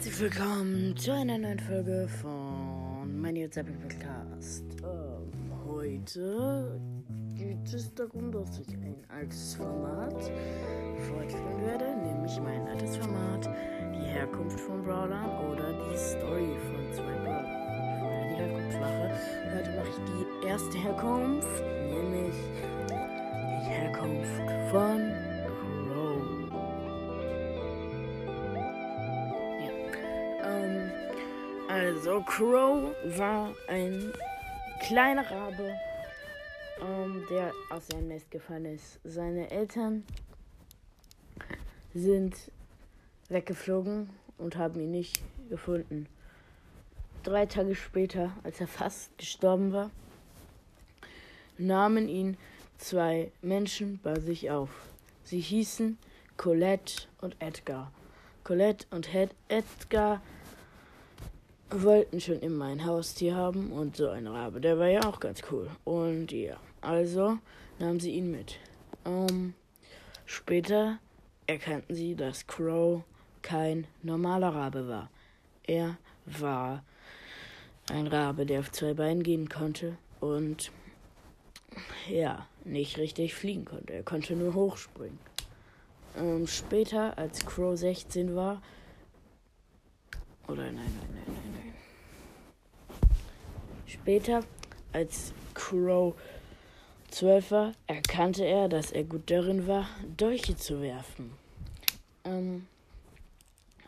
herzlich willkommen zu einer neuen Folge von mein Zapping Podcast. Ähm, heute geht es darum, dass ich ein altes Format fortführen werde, nämlich mein altes Format, die Herkunft von Brawlern oder die Story von zwei Brawlern. Die Herkunft mache. Heute mache ich die erste Herkunft, nämlich die Herkunft von Also, Crow war ein kleiner Rabe, ähm, der aus seinem Nest gefallen ist. Seine Eltern sind weggeflogen und haben ihn nicht gefunden. Drei Tage später, als er fast gestorben war, nahmen ihn zwei Menschen bei sich auf. Sie hießen Colette und Edgar. Colette und Edgar wollten schon immer ein Haustier haben und so ein Rabe, der war ja auch ganz cool. Und ja, also nahmen sie ihn mit. Ähm, später erkannten sie, dass Crow kein normaler Rabe war. Er war ein Rabe, der auf zwei Beinen gehen konnte und ja, nicht richtig fliegen konnte. Er konnte nur hochspringen. Ähm, später, als Crow 16 war, oder nein, nein, nein, nein, nein. Später, als Crow 12 war, erkannte er, dass er gut darin war, Dolche zu werfen. Ähm,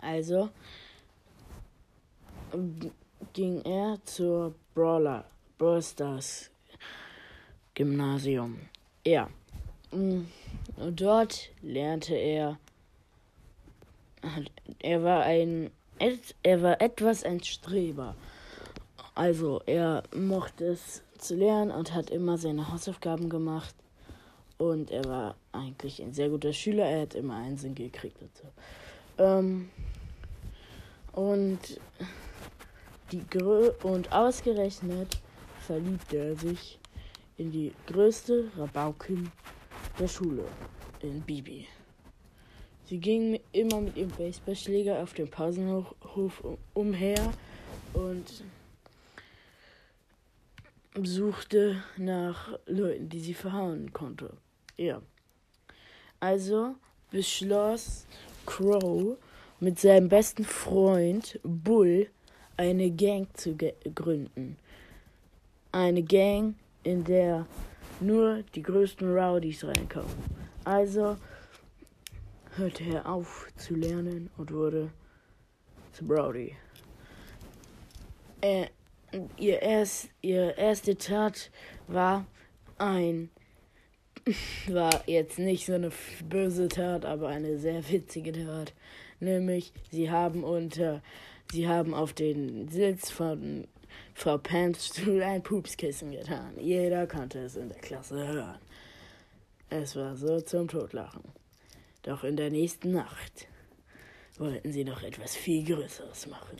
also ging er zur Brawler, Brawl Stars Gymnasium. Ja. Und dort lernte er. Er war ein er war etwas ein Streber. Also er mochte es zu lernen und hat immer seine Hausaufgaben gemacht. Und er war eigentlich ein sehr guter Schüler. Er hat immer Einsen gekriegt und so. Ähm, und die Grö und ausgerechnet verliebte er sich in die größte Rabaukin der Schule, in Bibi. Sie ging immer mit ihrem Baseballschläger auf dem Pausenhof umher und suchte nach Leuten, die sie verhauen konnte. Ja. Also beschloss Crow mit seinem besten Freund Bull eine Gang zu gründen. Eine Gang, in der nur die größten Rowdies reinkommen. Also hörte er auf zu lernen und wurde zu Brody. Er, ihr, erst, ihr erste Tat war ein war jetzt nicht so eine böse Tat, aber eine sehr witzige Tat. Nämlich, sie haben unter, sie haben auf den Sitz von Frau Pams Stuhl ein Pupskissen getan. Jeder konnte es in der Klasse hören. Es war so zum Totlachen. Doch in der nächsten Nacht wollten sie noch etwas viel Größeres machen.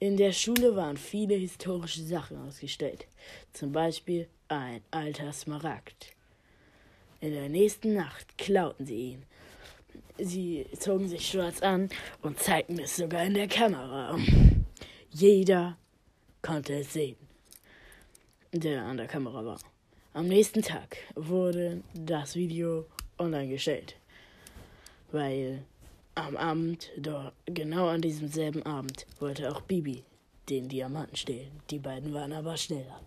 In der Schule waren viele historische Sachen ausgestellt, zum Beispiel ein alter Smaragd. In der nächsten Nacht klauten sie ihn. Sie zogen sich schwarz an und zeigten es sogar in der Kamera. Jeder konnte es sehen, der an der Kamera war. Am nächsten Tag wurde das Video online gestellt weil am Abend, doch genau an diesem selben Abend, wollte auch Bibi den Diamanten stehlen. Die beiden waren aber schneller.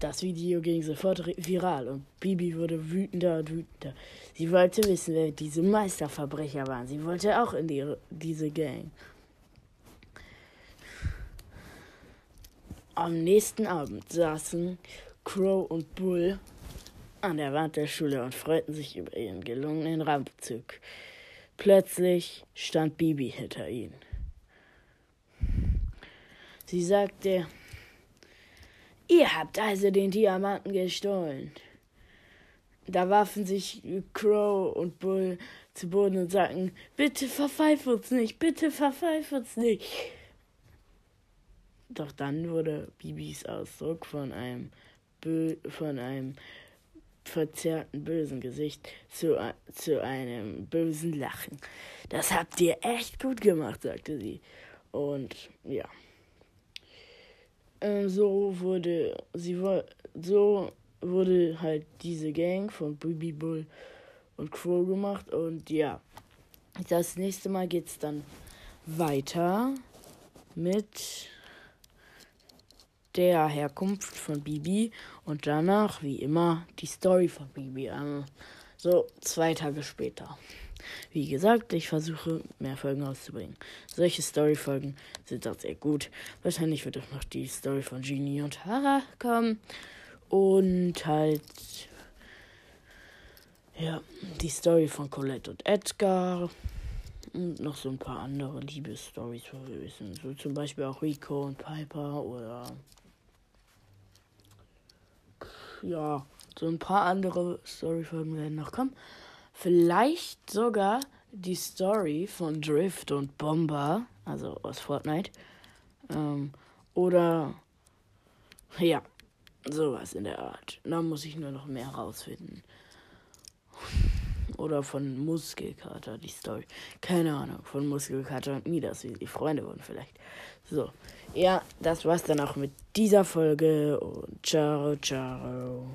Das Video ging sofort viral und Bibi wurde wütender und wütender. Sie wollte wissen, wer diese Meisterverbrecher waren. Sie wollte auch in die, diese Gang. Am nächsten Abend saßen Crow und Bull an der Wand der Schule und freuten sich über ihren gelungenen Rampzug. Plötzlich stand Bibi hinter ihnen. Sie sagte, Ihr habt also den Diamanten gestohlen. Da warfen sich Crow und Bull zu Boden und sagten, bitte verpfeif uns nicht, bitte verpfeif uns nicht. Doch dann wurde Bibis Ausdruck von einem, Bö von einem verzerrten bösen Gesicht zu, zu einem bösen Lachen. Das habt ihr echt gut gemacht, sagte sie. Und ja. Ähm, so wurde sie so wurde halt diese Gang von Bibi Bull und Crow gemacht und ja. Das nächste Mal geht's dann weiter mit der Herkunft von Bibi und danach, wie immer, die Story von Bibi. Ähm, so zwei Tage später. Wie gesagt, ich versuche mehr Folgen auszubringen. Solche Story-Folgen sind auch sehr gut. Wahrscheinlich wird auch noch die Story von Genie und Hara kommen. Und halt, ja, die Story von Colette und Edgar. Und noch so ein paar andere Liebesstories, wissen. So zum Beispiel auch Rico und Piper oder ja, so ein paar andere Storyfolgen werden noch kommen. Vielleicht sogar die Story von Drift und Bomber, also aus Fortnite. Ähm, oder ja, sowas in der Art. Da muss ich nur noch mehr rausfinden. Oder von Muskelkater, die Story. Keine Ahnung, von Muskelkater und Midas, wie die Freunde wurden vielleicht. So, ja, das war's dann auch mit dieser Folge und ciao, ciao.